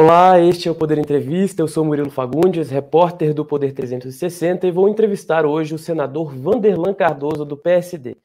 Olá, este é o Poder Entrevista. Eu sou Murilo Fagundes, repórter do Poder 360 e vou entrevistar hoje o senador Vanderlan Cardoso do PSD.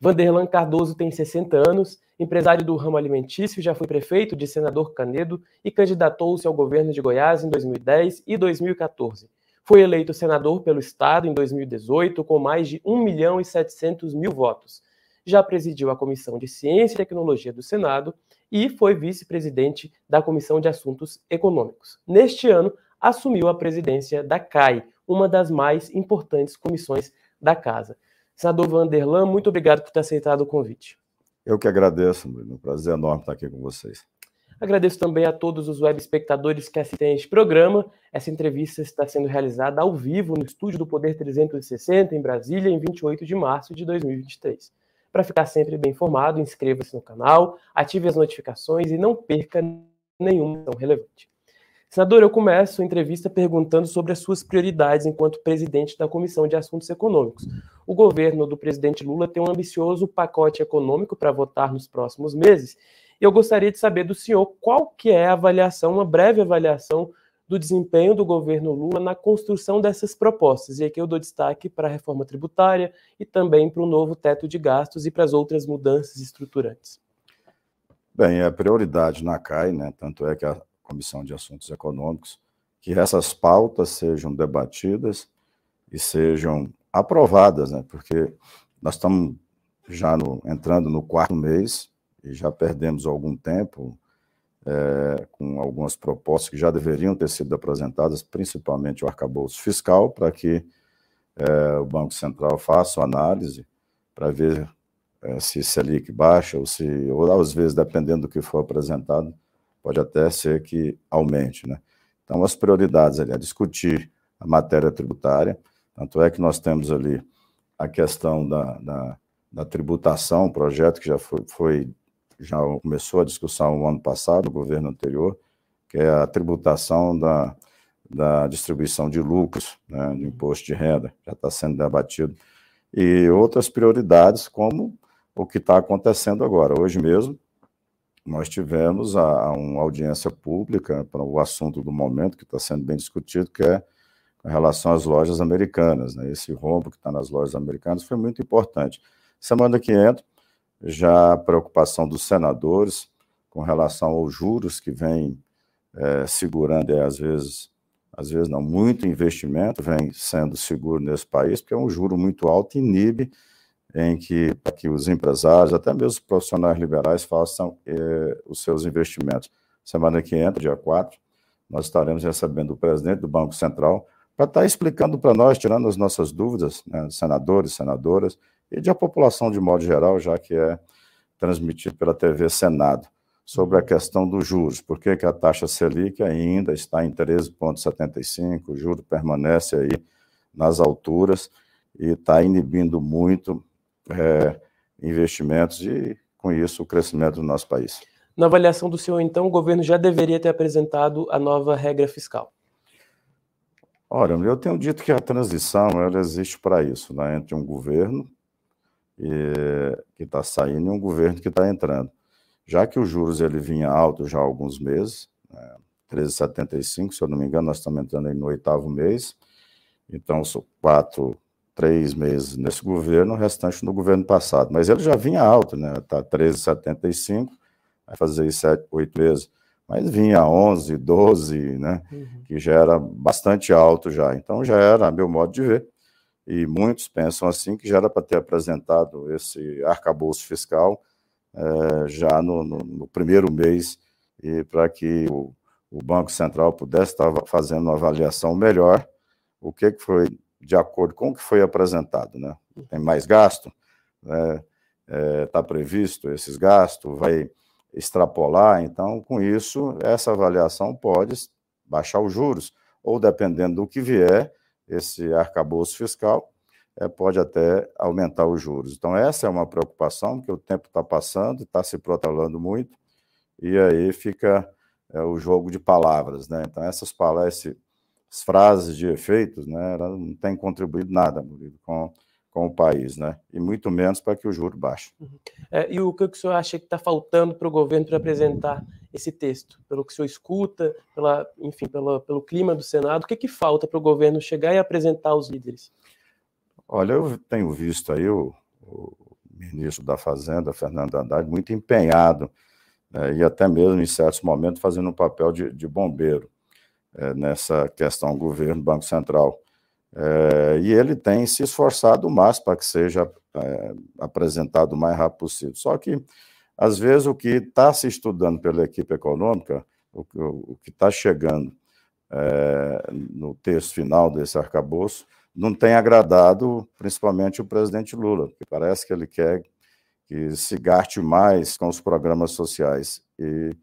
Vanderlan Cardoso tem 60 anos, empresário do ramo alimentício, já foi prefeito de Senador Canedo e candidatou-se ao governo de Goiás em 2010 e 2014. Foi eleito senador pelo Estado em 2018 com mais de 1 milhão e 700 mil votos. Já presidiu a Comissão de Ciência e Tecnologia do Senado e foi vice-presidente da Comissão de Assuntos Econômicos. Neste ano, assumiu a presidência da CAI, uma das mais importantes comissões da Casa. Senador Vanderlan, muito obrigado por ter aceitado o convite. Eu que agradeço, Bruno. Um prazer enorme estar aqui com vocês. Agradeço também a todos os web espectadores que assistem este programa. Essa entrevista está sendo realizada ao vivo no estúdio do Poder 360, em Brasília, em 28 de março de 2023. Para ficar sempre bem informado, inscreva-se no canal, ative as notificações e não perca nenhuma tão relevante. Senador, eu começo a entrevista perguntando sobre as suas prioridades enquanto presidente da Comissão de Assuntos Econômicos. O governo do presidente Lula tem um ambicioso pacote econômico para votar nos próximos meses. E eu gostaria de saber do senhor qual que é a avaliação, uma breve avaliação do desempenho do governo Lula na construção dessas propostas. E aqui eu dou destaque para a reforma tributária e também para o novo teto de gastos e para as outras mudanças estruturantes. Bem, é prioridade na CAI, né? tanto é que a Comissão de Assuntos Econômicos, que essas pautas sejam debatidas e sejam aprovadas, né? porque nós estamos já no, entrando no quarto mês e já perdemos algum tempo é, com algumas propostas que já deveriam ter sido apresentadas, principalmente o arcabouço fiscal, para que é, o Banco Central faça a análise para ver é, se Selic baixa ou se, ou às vezes, dependendo do que for apresentado, pode até ser que aumente. Né? Então, as prioridades ali é discutir a matéria tributária, tanto é que nós temos ali a questão da, da, da tributação, um projeto que já foi, foi já começou a discussão no ano passado, no governo anterior, que é a tributação da, da distribuição de lucros, né, de imposto de renda, já está sendo debatido, e outras prioridades, como o que está acontecendo agora. Hoje mesmo, nós tivemos a, a uma audiência pública para o assunto do momento, que está sendo bem discutido, que é com relação às lojas americanas. Né? Esse rombo que está nas lojas americanas foi muito importante. Semana que entra, já a preocupação dos senadores com relação aos juros que vem é, segurando, é, às vezes, às vezes não, muito investimento vem sendo seguro nesse país, porque é um juro muito alto e inibe em que, que os empresários, até mesmo os profissionais liberais, façam é, os seus investimentos. Semana que entra, dia 4, nós estaremos recebendo o presidente do Banco Central para estar explicando para nós, tirando as nossas dúvidas, né, senadores, senadoras, e de a população de modo geral, já que é transmitido pela TV Senado, sobre a questão dos juros. Por que, que a taxa Selic ainda está em 13,75, o juro permanece aí nas alturas e está inibindo muito é, investimentos e, com isso, o crescimento do nosso país. Na avaliação do senhor, então, o governo já deveria ter apresentado a nova regra fiscal? Olha, eu tenho dito que a transição ela existe para isso, né, entre um governo e, que está saindo e um governo que está entrando. Já que os juros ele vinha alto já há alguns meses, né, 13,75, se eu não me engano, nós estamos entrando aí no oitavo mês, então são quatro, três meses nesse governo, o restante no governo passado. Mas ele já vinha alto, né? Está 13,75, vai fazer sete, oito meses. Mas vinha 11, 12, né? Uhum. Que já era bastante alto já. Então já era, a meu modo de ver, e muitos pensam assim que já era para ter apresentado esse arcabouço fiscal é, já no, no, no, primeiro mês e para que o, o, Banco Central pudesse estar fazendo uma avaliação melhor o que, que foi de acordo com o que foi apresentado, né? Tem mais gasto, está né? é, previsto esses gastos, vai extrapolar, então com isso essa avaliação pode baixar os juros ou dependendo do que vier esse arcabouço fiscal, é, pode até aumentar os juros. Então, essa é uma preocupação, porque o tempo está passando, está se protelando muito, e aí fica é, o jogo de palavras. Né? Então, essas palavras, essas frases de efeitos, né, não têm contribuído nada com, com o país, né? e muito menos para que o juro baixe. Uhum. É, e o que o senhor acha que está faltando para o governo para apresentar esse texto, pelo que o senhor escuta, pela, enfim, pela, pelo clima do Senado, o que, que falta para o governo chegar e apresentar aos líderes? Olha, eu tenho visto aí o, o ministro da Fazenda, Fernando Haddad, muito empenhado, né, e até mesmo em certos momentos fazendo um papel de, de bombeiro é, nessa questão governo, Banco Central. É, e ele tem se esforçado o para que seja é, apresentado o mais rápido possível. Só que, às vezes, o que está se estudando pela equipe econômica, o, o que está chegando é, no texto final desse arcabouço, não tem agradado principalmente o presidente Lula, porque parece que ele quer que se gaste mais com os programas sociais. E,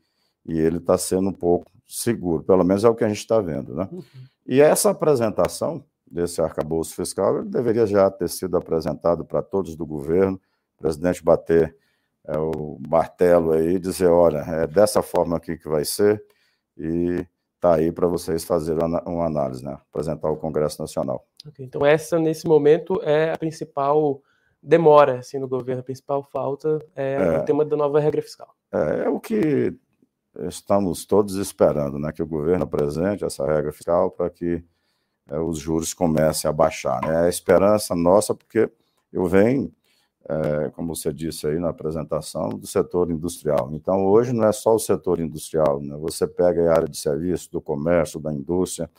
e ele está sendo um pouco seguro, pelo menos é o que a gente está vendo. Né? Uhum. E essa apresentação desse arcabouço fiscal ele deveria já ter sido apresentado para todos do governo, o presidente bater é, o martelo aí dizer, olha, é dessa forma aqui que vai ser, e está aí para vocês fazerem uma análise, né? apresentar ao Congresso Nacional. Okay, então essa, nesse momento, é a principal demora assim, no governo, a principal falta é, é o tema da nova regra fiscal. É, é o que estamos todos esperando, né? que o governo apresente essa regra fiscal para que é, os juros comecem a baixar. Né? É a esperança nossa, porque eu venho, é, como você disse aí na apresentação, do setor industrial. Então, hoje não é só o setor industrial, né? você pega a área de serviço, do comércio, da indústria,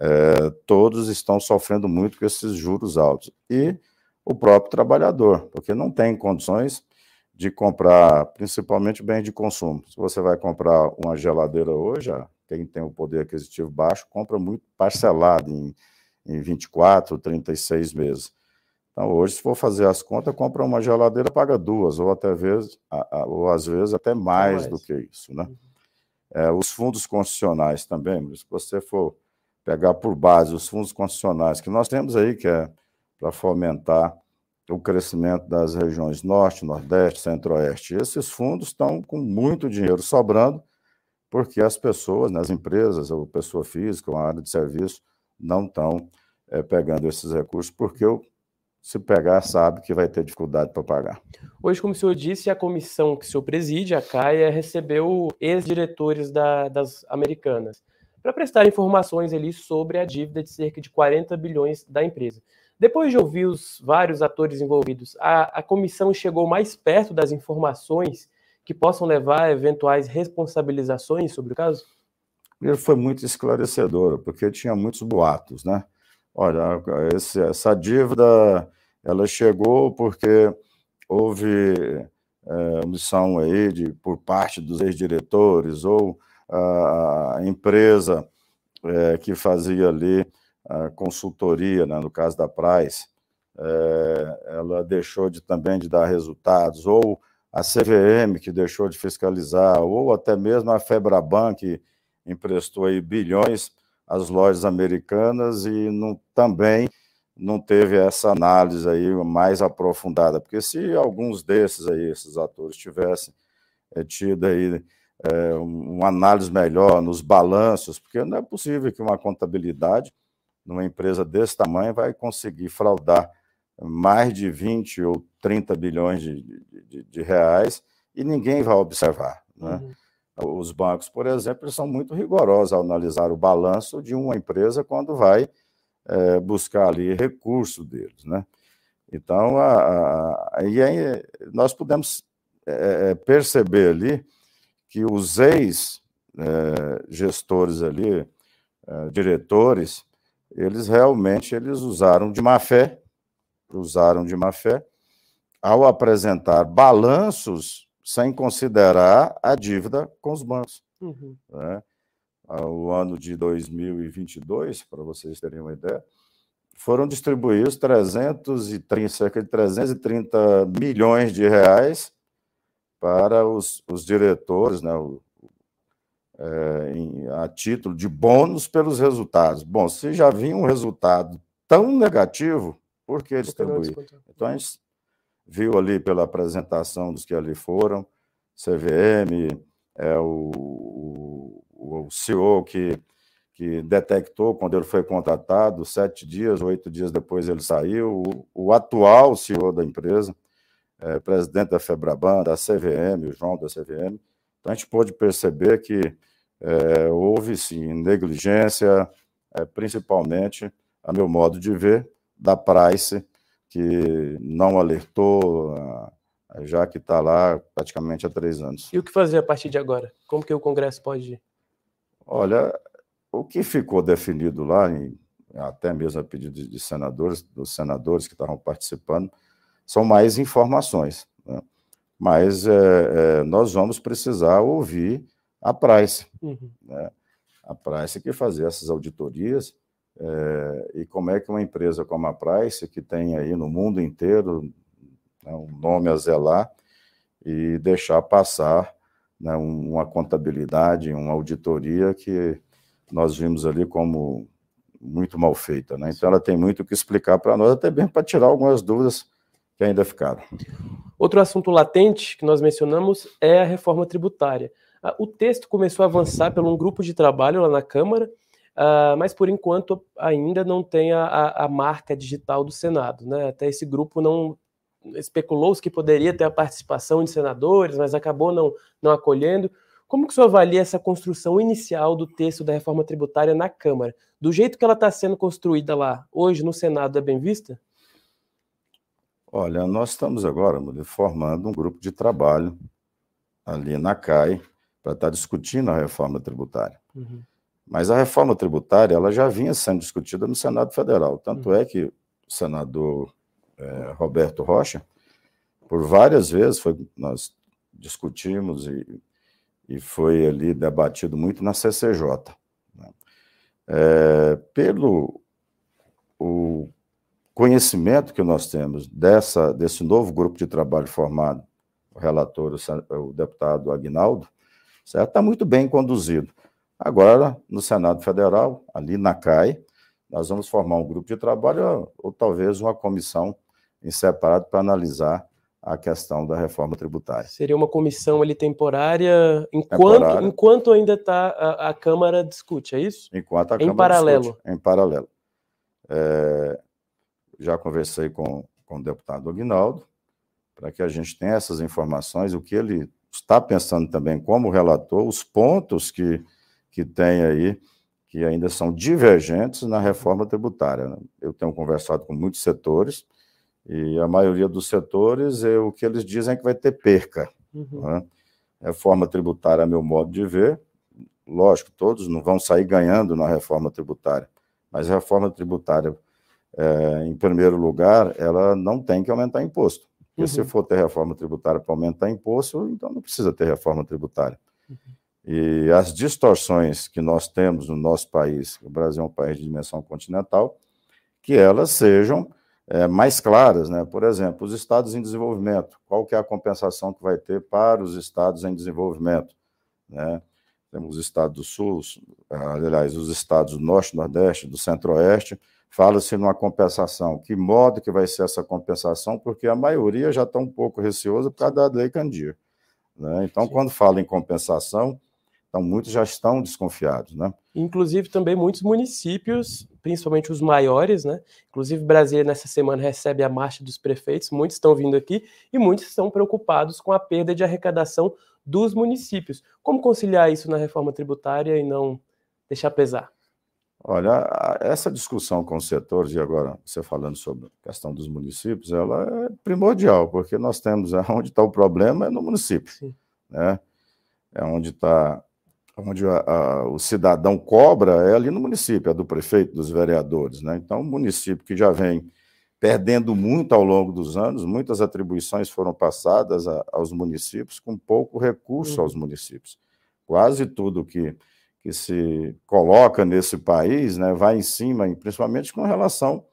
é, todos estão sofrendo muito com esses juros altos. E o próprio trabalhador, porque não tem condições de comprar, principalmente bem de consumo. Se você vai comprar uma geladeira hoje, quem tem o poder aquisitivo baixo compra muito parcelado em, em 24, 36 meses. Então, hoje, se for fazer as contas, compra uma geladeira, paga duas, ou até vezes, ou às vezes até mais, mais. do que isso. Né? Uhum. É, os fundos constitucionais também, se você for pegar por base os fundos constitucionais que nós temos aí, que é para fomentar o crescimento das regiões Norte, Nordeste, Centro-Oeste. Esses fundos estão com muito dinheiro sobrando, porque as pessoas, né, as empresas, ou pessoa física, ou a área de serviço, não estão é, pegando esses recursos, porque eu, se pegar, sabe que vai ter dificuldade para pagar. Hoje, como o senhor disse, a comissão que o senhor preside, a CAIA, recebeu ex-diretores da, das americanas para prestar informações ali sobre a dívida de cerca de 40 bilhões da empresa. Depois de ouvir os vários atores envolvidos, a, a comissão chegou mais perto das informações que possam levar a eventuais responsabilizações sobre o caso? Ele foi muito esclarecedor, porque tinha muitos boatos, né? Olha, esse, essa dívida, ela chegou porque houve é, aí de, por parte dos ex-diretores ou a empresa é, que fazia ali a consultoria, né, no caso da Price, é, ela deixou de, também de dar resultados, ou a CVM, que deixou de fiscalizar, ou até mesmo a Febraban, que emprestou aí bilhões às lojas americanas e não, também não teve essa análise aí mais aprofundada, porque se alguns desses aí, esses atores, tivessem é, tido aí é, uma análise melhor nos balanços, porque não é possível que uma contabilidade numa empresa desse tamanho vai conseguir fraudar mais de 20 ou 30 bilhões de, de, de reais e ninguém vai observar. Né? Uhum. Os bancos, por exemplo, são muito rigorosos ao analisar o balanço de uma empresa quando vai é, buscar ali recurso deles. Né? Então, a, a, aí nós podemos é, é perceber ali que os ex-gestores é, ali, diretores, eles realmente eles usaram de má fé, usaram de má fé, ao apresentar balanços sem considerar a dívida com os bancos. Uhum. Né? O ano de 2022, para vocês terem uma ideia, foram distribuídos 330, cerca de 330 milhões de reais para os, os diretores, né, o, é, em, a título de bônus pelos resultados. Bom, se já vinha um resultado tão negativo, por que distribuir? Então a gente viu ali pela apresentação dos que ali foram, CVM, é, o, o, o CEO que, que detectou quando ele foi contratado, sete dias, oito dias depois ele saiu, o, o atual CEO da empresa, é, presidente da FEBRABAN, da CVM, o João da CVM, Então, a gente pôde perceber que é, houve, sim, negligência, é, principalmente, a meu modo de ver, da Price, que não alertou, já que está lá praticamente há três anos. E o que fazer a partir de agora? Como que o Congresso pode... Olha, o que ficou definido lá, até mesmo a pedido de senadores, dos senadores que estavam participando, são mais informações. Né? Mas é, é, nós vamos precisar ouvir a Price, uhum. né? a Price que fazer essas auditorias é, e como é que uma empresa como a Price, que tem aí no mundo inteiro né, um nome a zelar, e deixar passar né, uma contabilidade, uma auditoria que nós vimos ali como muito mal feita. Né? Então, ela tem muito o que explicar para nós, até bem para tirar algumas dúvidas que ainda ficaram. Outro assunto latente que nós mencionamos é a reforma tributária. Ah, o texto começou a avançar por um grupo de trabalho lá na Câmara, ah, mas por enquanto ainda não tem a, a marca digital do Senado. Né? Até esse grupo não especulou-se que poderia ter a participação de senadores, mas acabou não, não acolhendo. Como que o senhor avalia essa construção inicial do texto da reforma tributária na Câmara? Do jeito que ela está sendo construída lá, hoje no Senado, é bem vista? Olha, nós estamos agora formando um grupo de trabalho ali na CAI para estar discutindo a reforma tributária. Uhum. Mas a reforma tributária ela já vinha sendo discutida no Senado Federal. Tanto uhum. é que o senador é, Roberto Rocha, por várias vezes, foi, nós discutimos e e foi ali debatido muito na CCJ. Né? É, pelo o conhecimento que nós temos dessa, desse novo grupo de trabalho formado, o relator, o, o deputado Agnaldo, está muito bem conduzido. Agora, no Senado Federal, ali na CAI, nós vamos formar um grupo de trabalho ou talvez uma comissão em separado para analisar a questão da reforma tributária. Seria uma comissão ali temporária enquanto, temporária. enquanto ainda está a, a, Câmara discute, é isso? Enquanto a em Câmara paralelo. discute. Em paralelo. É, já conversei com, com o deputado Aguinaldo para que a gente tenha essas informações, o que ele está pensando também como relator, os pontos que, que tem aí que ainda são divergentes na reforma tributária. Eu tenho conversado com muitos setores, e a maioria dos setores, é, o que eles dizem é que vai ter perca. Uhum. Né? Reforma tributária, a meu modo de ver, lógico, todos não vão sair ganhando na reforma tributária, mas a reforma tributária, é, em primeiro lugar, ela não tem que aumentar imposto. Porque uhum. se for ter reforma tributária para aumentar imposto, então não precisa ter reforma tributária. Uhum. E as distorções que nós temos no nosso país, o Brasil é um país de dimensão continental, que elas sejam é, mais claras, né? Por exemplo, os estados em desenvolvimento, qual que é a compensação que vai ter para os estados em desenvolvimento, né? Temos os estados do Sul, aliás, os estados do Norte, Nordeste, do Centro-Oeste, fala-se numa compensação. Que modo que vai ser essa compensação? Porque a maioria já está um pouco receosa por causa da lei Candir. Né? Então, Sim. quando fala em compensação, então, muitos já estão desconfiados, né? Inclusive, também muitos municípios, principalmente os maiores, né? Inclusive, Brasília, nessa semana, recebe a marcha dos prefeitos, muitos estão vindo aqui e muitos estão preocupados com a perda de arrecadação dos municípios. Como conciliar isso na reforma tributária e não deixar pesar? Olha, essa discussão com os setores, e agora você falando sobre a questão dos municípios, ela é primordial, porque nós temos onde está o problema é no município, Sim. né? É onde está onde a, a, o cidadão cobra é ali no município, é do prefeito, dos vereadores. Né? Então, o município que já vem perdendo muito ao longo dos anos, muitas atribuições foram passadas a, aos municípios com pouco recurso uhum. aos municípios. Quase tudo que, que se coloca nesse país né, vai em cima, principalmente com relação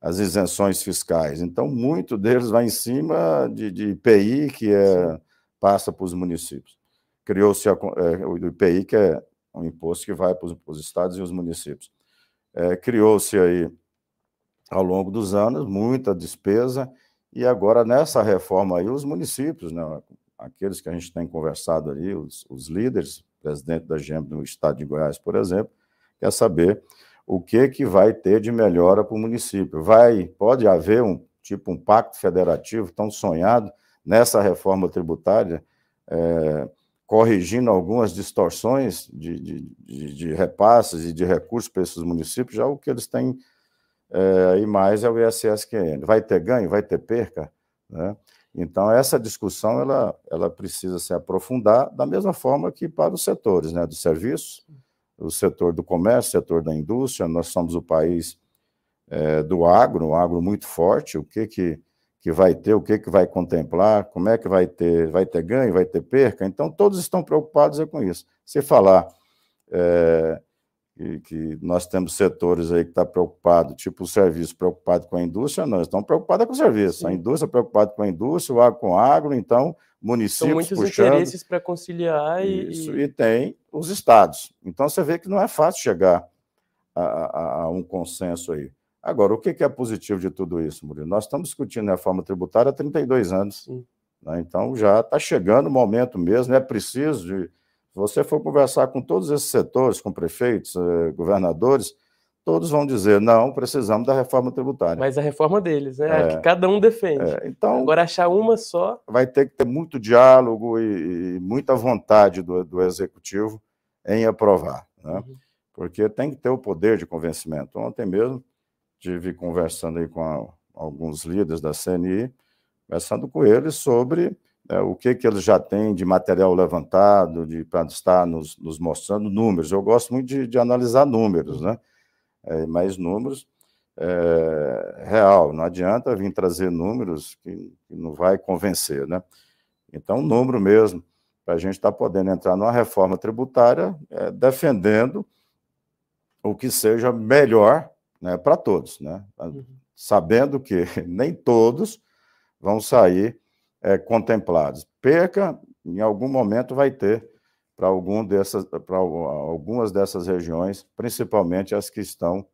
às isenções fiscais. Então, muito deles vai em cima de, de IPI, que é, passa para os municípios criou-se é, o IPI, que é um imposto que vai para os, estados e os municípios. É, criou-se aí, ao longo dos anos, muita despesa, e agora, nessa reforma aí, os municípios, né, aqueles que a gente tem conversado ali, os, os líderes, presidente da GEM no estado de Goiás, por exemplo, quer saber o que, que vai ter de melhora para o município. Vai, pode haver um tipo um pacto federativo tão sonhado nessa reforma tributária, é, corrigindo algumas distorções de, de, de, de, repasses e de recursos para esses municípios, já o que eles têm é, aí mais é o ISSQN. Vai ter ganho, vai ter perca? Né? Então, essa discussão ela, ela precisa se aprofundar da mesma forma que para os setores, né, dos serviços, o setor do comércio, o setor da indústria, nós somos o país é, do agro, um agro muito forte, o que que, que vai ter, o que que vai contemplar, como é que vai ter, vai ter ganho, vai ter perca, então todos estão preocupados é com isso. Se falar é, que, que nós temos setores aí que estão tá preocupados, tipo o serviço preocupado com a indústria, nós estamos preocupados com o serviço. Sim. A indústria preocupada com a indústria, o agro com o agro, então municípios São muitos puxando. interesses para conciliar e... Isso, e tem os estados. Então você vê que não é fácil chegar a, a, a um consenso aí. Agora, o que é positivo de tudo isso, Murilo? Nós estamos discutindo a reforma tributária há 32 anos. Né? Então já está chegando o momento mesmo, é preciso de se você for conversar com todos esses setores, com prefeitos, eh, governadores, todos vão dizer: não, precisamos da reforma tributária. Mas a reforma deles, né? É, a que cada um defende. É, então, Agora, achar uma só. Vai ter que ter muito diálogo e, e muita vontade do, do, executivo em aprovar, né? Uhum. Porque tem que ter o poder de convencimento. Ontem mesmo, tive conversando aí com a, alguns líderes da CNI, conversando com eles sobre é, o que, que eles já têm de material levantado, de para estar nos, nos, mostrando números. Eu gosto muito de, de analisar números, né? É, mas números é, real, não adianta vir trazer números que, que não vai convencer, né? Então, número mesmo, para a gente estar tá podendo entrar numa reforma tributária é, defendendo o que seja melhor né, para todos, né? Uhum. Sabendo que nem todos vão sair é, contemplados. Perca, em algum momento, vai ter para algum dessas, algumas dessas regiões, principalmente as que estão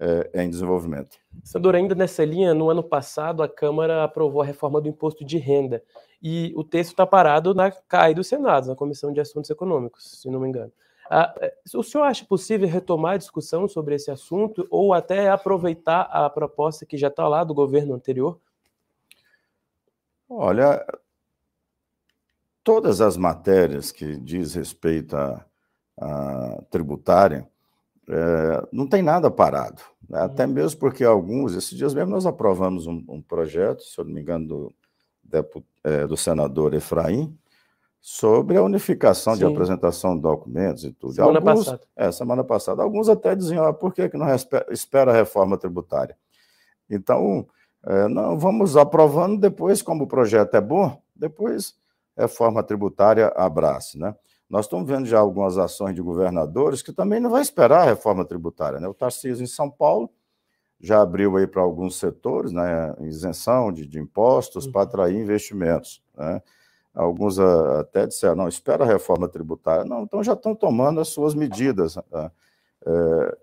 é, em desenvolvimento. Senador, ainda nessa linha, no ano passado a Câmara aprovou a reforma do imposto de renda e o texto está parado na CAI do Senado, na Comissão de Assuntos Econômicos, se não me engano. Ah, é, o senhor acha possível retomar a discussão sobre esse assunto ou até aproveitar a proposta que já está lá do governo anterior Olha, todas as matérias que diz respeito à, à tributária, é, não tem nada parado. Né? Uhum. Até mesmo porque alguns, esses dias mesmo nós aprovamos um, um projeto, se eu não me engano, do, é, do senador Efraim, sobre a unificação Sim. de apresentação de documentos e tudo. Semana alguns, passada. É, semana passada. Alguns até diziam, ah, por que, que não espera a reforma tributária? Então, é, não, vamos aprovando depois, como o projeto é bom, depois reforma tributária abraça, né? Nós estamos vendo já algumas ações de governadores que também não vai esperar a reforma tributária, né? O Tarcísio em São Paulo já abriu aí para alguns setores, né, isenção de, de impostos para uhum. atrair investimentos, né? Alguns até disseram, não, espera a reforma tributária. Não, então já estão tomando as suas medidas é,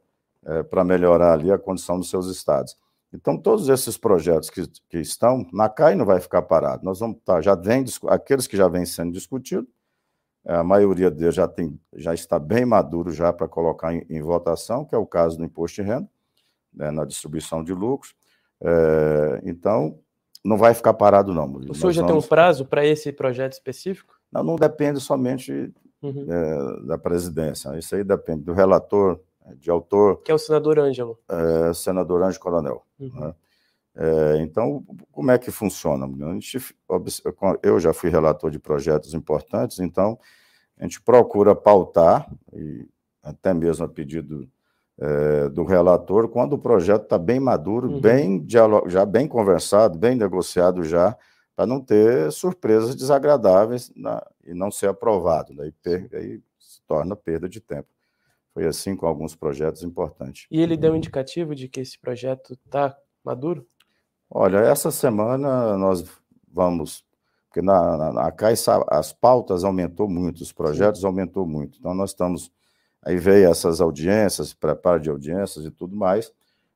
é, para melhorar ali a condição dos seus estados. Então, todos esses projetos que, que estão, na CAI não vai ficar parado. Nós vamos tá, já vem, aqueles que já vêm sendo discutidos, é, a maioria deles já, tem, já está bem maduro já para colocar em, em, votação, que é o caso do imposto de renda, né, na distribuição de lucros. É, então, não vai ficar parado, não. O senhor já vamos... tem um prazo para esse projeto específico? Não, não depende somente uhum. é, da presidência. Isso aí depende do relator, de autor. Que é o senador Ângelo. É, senador Ângelo Coronel. Uhum. Né? É, então, como é que funciona? Gente, eu já fui relator de projetos importantes, então a gente procura pautar, e até mesmo a pedido é, do relator, quando o projeto está bem maduro, uhum. bem já bem conversado, bem negociado já, para não ter surpresas desagradáveis na, e não ser aprovado. Daí, per, se torna perda de tempo. Foi assim com alguns projetos importantes. E ele deu um indicativo de que esse projeto está maduro? Olha, essa semana nós vamos, porque na, na, na Caixa as pautas aumentou muito, os projetos Sim. aumentou muito. Então nós estamos, aí veio essas audiências, preparo de audiências e tudo mais,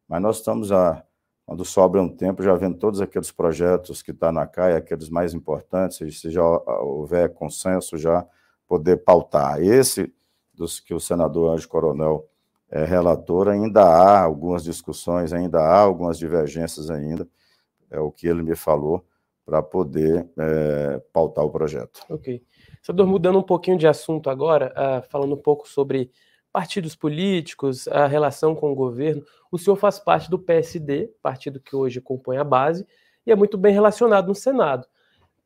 mas nós estamos já, quando sobra um tempo, já vendo todos aqueles projetos que estão tá na CAI, aqueles mais importantes, se já houver consenso, já poder pautar. Esse dos que o senador Anjo Coronel é relator, ainda há algumas discussões, ainda há algumas divergências ainda, é o que ele me falou, para poder é, pautar o projeto. Ok. Senador, mudando um pouquinho de assunto agora, uh, falando um pouco sobre partidos políticos, a relação com o governo. O senhor faz parte do PSD, partido que hoje compõe a base, e é muito bem relacionado no Senado.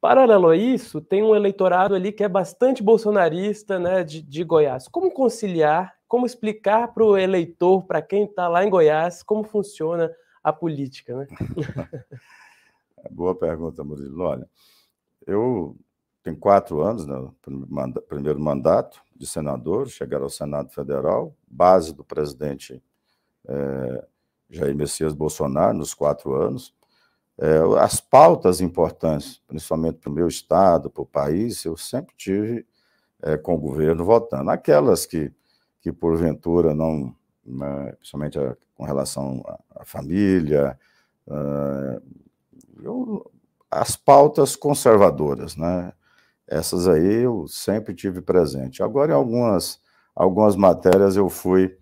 Paralelo a isso, tem um eleitorado ali que é bastante bolsonarista né, de, de Goiás. Como conciliar, como explicar para o eleitor, para quem está lá em Goiás, como funciona a política? Né? Boa pergunta, Murilo. Olha, eu tenho quatro anos, né, primeiro mandato de senador, chegar ao Senado Federal, base do presidente é, Jair Messias Bolsonaro nos quatro anos. É, as pautas importantes, principalmente para o meu estado, para o país, eu sempre tive é, com o governo votando. Aquelas que, que porventura não, né, principalmente a, com relação à, família, eu, as pautas conservadoras, né? Essas aí eu sempre tive presente. Agora, em algumas, algumas matérias eu fui,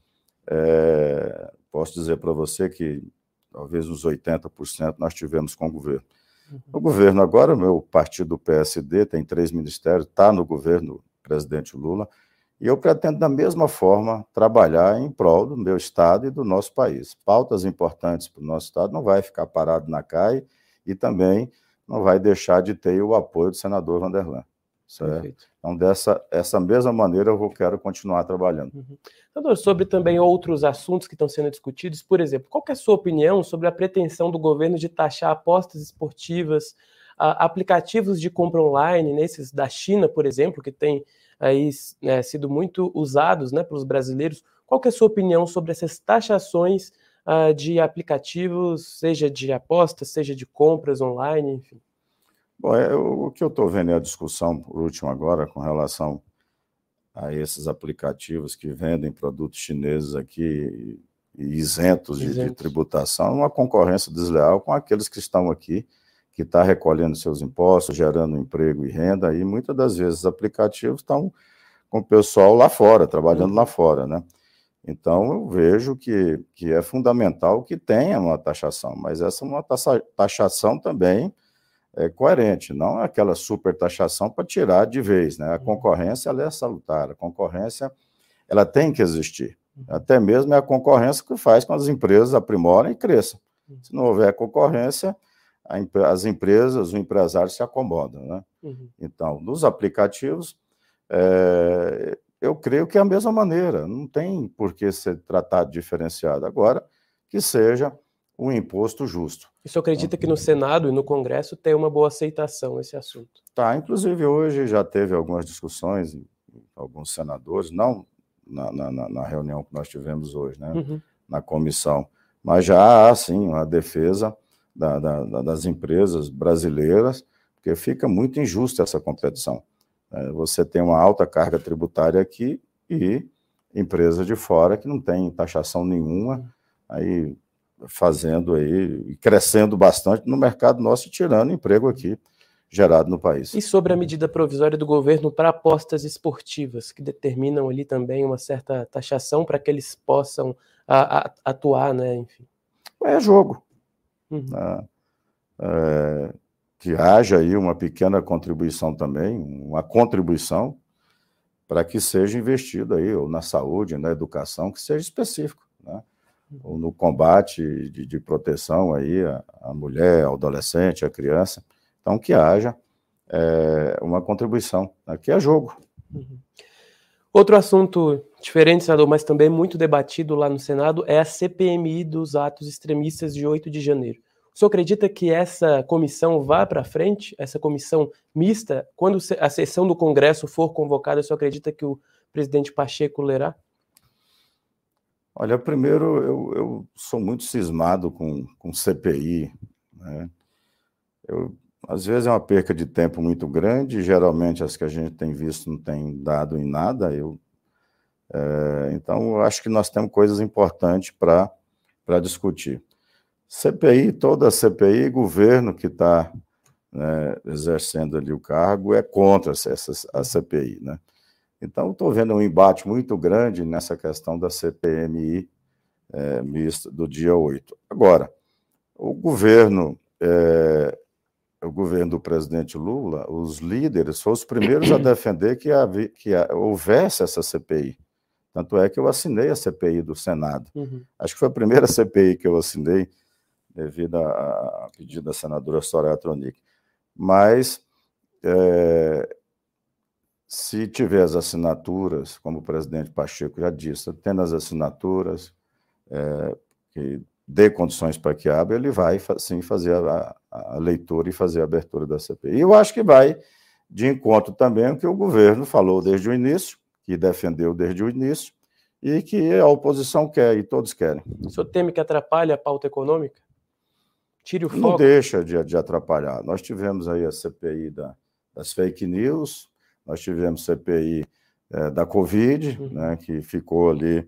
é, posso dizer para você que talvez uns 80% nós tivemos com o governo. Uhum. O governo agora, o meu partido PSD tem três ministérios, está no governo presidente Lula, e eu pretendo, da mesma forma, trabalhar em prol do meu Estado e do nosso país. Pautas importantes para o nosso Estado não vai ficar parado na CAI e também não vai deixar de ter o apoio do senador Vanderlan. Certo? Então, dessa essa mesma maneira, eu quero continuar trabalhando. Uhum. Doutor, sobre também outros assuntos que estão sendo discutidos, por exemplo, qual é a sua opinião sobre a pretensão do governo de taxar apostas esportivas, aplicativos de compra online, nesses da China, por exemplo, que tem aí né, sido muito usados né, pelos brasileiros? Qual é a sua opinião sobre essas taxações uh, de aplicativos, seja de apostas, seja de compras online, enfim? Bom, é, o que eu estou vendo é a discussão, por último agora, com relação a esses aplicativos que vendem produtos chineses aqui e isentos. De, de, tributação, uma concorrência desleal com aqueles que estão aqui, que está recolhendo seus impostos, gerando emprego e renda, e muitas das vezes os aplicativos estão com o pessoal lá fora, trabalhando lá fora, né? Então, eu vejo que, que é fundamental que tenha uma taxação, mas essa é uma taxação também é, coerente, não é aquela super taxação para tirar de vez. Né? A uhum. concorrência ela é salutar, a concorrência ela tem que existir. Uhum. Até mesmo é a concorrência que faz com as empresas aprimorem e cresçam. Uhum. Se não houver concorrência, as empresas, o empresário se acomodam. Né? Uhum. Então, nos aplicativos, é, eu creio que é a mesma maneira, não tem por que ser tratado diferenciado. Agora, que seja um imposto justo. E senhor acredita que no Senado e no Congresso tem uma boa aceitação esse assunto? Tá, inclusive hoje já teve algumas discussões, alguns senadores, não na, na, na reunião que nós tivemos hoje, né, uhum. na comissão, mas já há, sim, uma defesa da, da, das empresas brasileiras, porque fica muito injusta essa competição. É, você tem uma alta carga tributária aqui e empresa de fora que não tem taxação nenhuma, uhum. aí fazendo aí, crescendo bastante no mercado nosso e tirando emprego aqui gerado no país. E sobre a medida provisória do governo para apostas esportivas, que determinam ali também uma certa taxação para que eles possam a, a, atuar, né? Enfim. É jogo. Uhum. Né? É, que haja aí uma pequena contribuição também, uma contribuição para que seja investido aí, ou na saúde, na educação, que seja específico, né? No combate de, de proteção aí à, à, mulher, ao adolescente, à criança. Então, que haja é, uma contribuição, que é jogo. Uhum. Outro assunto diferente, senador, mas também muito debatido lá no Senado, é a CPMI dos atos extremistas de 8 de janeiro. O senhor acredita que essa comissão vá para frente, essa comissão mista, quando a sessão do Congresso for convocada, o senhor acredita que o presidente Pacheco lerá? Olha, primeiro, eu, eu sou muito cismado com, com CPI. Né? Eu, às vezes é uma perca de tempo muito grande, geralmente as que a gente tem visto não tem dado em nada. Eu, é, então, eu acho que nós temos coisas importantes para discutir. CPI, toda CPI, governo que está né, exercendo ali o cargo é contra essa, a CPI, né? Então, estou vendo um embate muito grande nessa questão da CPMI é, mista do dia 8. Agora, o governo é, o governo do presidente Lula, os líderes foram os primeiros a defender que, havia, que houvesse essa CPI. Tanto é que eu assinei a CPI do Senado. Uhum. Acho que foi a primeira CPI que eu assinei, devido a, pedido da senadora Soraya Tronic. Mas, é, se tiver as assinaturas, como o presidente Pacheco já disse, tendo as assinaturas, é, que dê condições para que abra, ele vai sim fazer a, a, leitura e fazer a abertura da CPI. E eu acho que vai de encontro também o que o governo falou desde o início, que defendeu desde o início, e que a oposição quer, e todos querem. O senhor teme que atrapalhe a pauta econômica? Tire o foco? Não deixa de, de atrapalhar. Nós tivemos aí a CPI da, das fake news, nós tivemos CPI é, da Covid, uhum. né, que ficou ali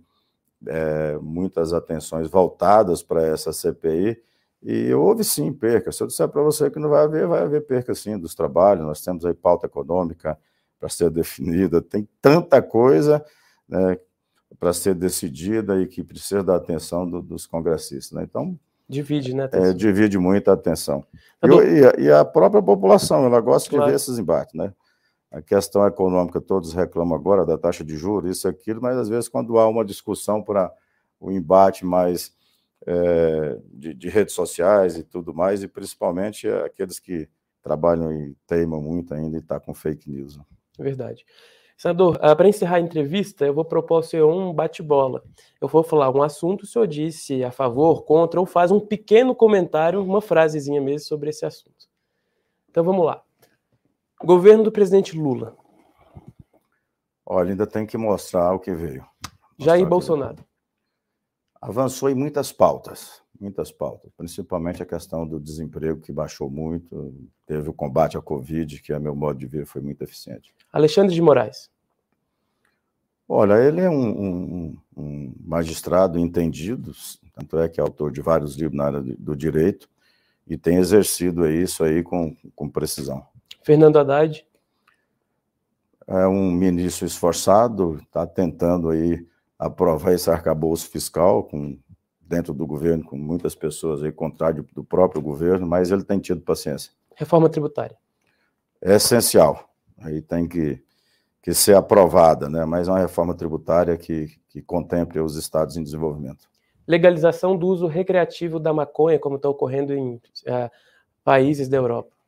é, muitas atenções voltadas para essa CPI, e houve sim perca. Se eu disser para você que não vai haver, vai haver perca sim dos trabalhos. Nós temos aí pauta econômica para ser definida, tem tanta coisa né, para ser decidida e que precisa da atenção do, dos congressistas. Né? Então, divide, né? É, divide muita atenção. E, e, e, a própria população, ela gosta claro. de ver esses embates, né? A questão econômica, todos reclamam agora da taxa de juros, isso, aquilo, mas às vezes quando há uma discussão para o embate mais é, de, de, redes sociais e tudo mais, e principalmente aqueles que trabalham e teimam muito ainda e estão tá com fake news. Né? Verdade. Senador, uh, para encerrar a entrevista, eu vou propor ao senhor um bate-bola. Eu vou falar um assunto, o senhor disse a favor, contra, ou faz um pequeno comentário, uma frasezinha mesmo sobre esse assunto. Então vamos lá. Governo do presidente Lula. Olha, ainda tem que mostrar o que veio. Jair Bolsonaro. Avançou em muitas pautas, muitas pautas, principalmente a questão do desemprego, que baixou muito, teve o combate à Covid, que, a meu modo de ver, foi muito eficiente. Alexandre de Moraes. Olha, ele é um, um, um magistrado entendido, tanto é que é autor de vários livros na área do direito, e tem exercido isso aí com, com precisão. Fernando Haddad? É um ministro esforçado, está tentando aí aprovar esse arcabouço fiscal com, dentro do governo, com muitas pessoas aí contrário do próprio governo, mas ele tem tido paciência. Reforma tributária? É essencial. Aí tem que, que ser aprovada, né? mas é uma reforma tributária que, que contemple os estados em desenvolvimento. Legalização do uso recreativo da maconha, como está ocorrendo em uh, países da Europa.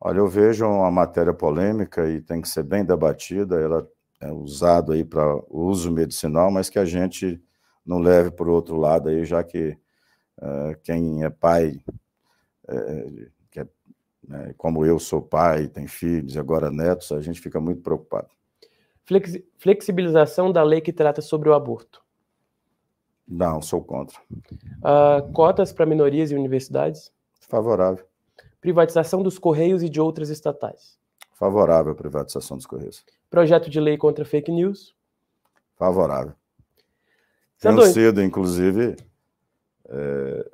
Olha, eu vejo uma matéria polêmica e tem que ser bem debatida, ela é usada aí para uso medicinal, mas que a gente não leve por outro lado aí, já que uh, quem é pai, é, que é, né, como eu sou pai, tem filhos agora netos, a gente fica muito preocupado. Flexibilização da lei que trata sobre o aborto. Não, sou contra. Uh, cotas para minorias e universidades? Favorável. Privatização dos Correios e de outras estatais. Favorável à privatização dos Correios. Projeto de lei contra fake news. Favorável. Tenho sido, inclusive, é,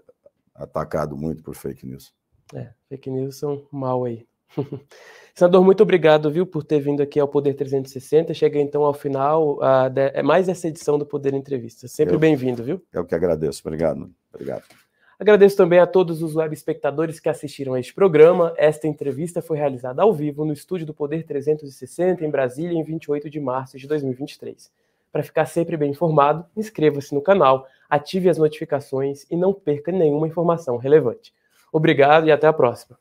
atacado muito por fake news. É, fake news são mal aí. Senador, muito obrigado, viu, por ter vindo aqui ao Poder 360. Chega então ao final, uh, de, é mais essa edição do Poder Entrevista. Sempre bem-vindo, viu? Eu que agradeço. Obrigado. Obrigado. Agradeço também a todos os web espectadores que assistiram a este programa. Esta entrevista foi realizada ao vivo no estúdio do Poder 360 em Brasília em 28 de março de 2023. Para ficar sempre bem informado, inscreva-se no canal, ative as notificações e não perca nenhuma informação relevante. Obrigado e até a próxima.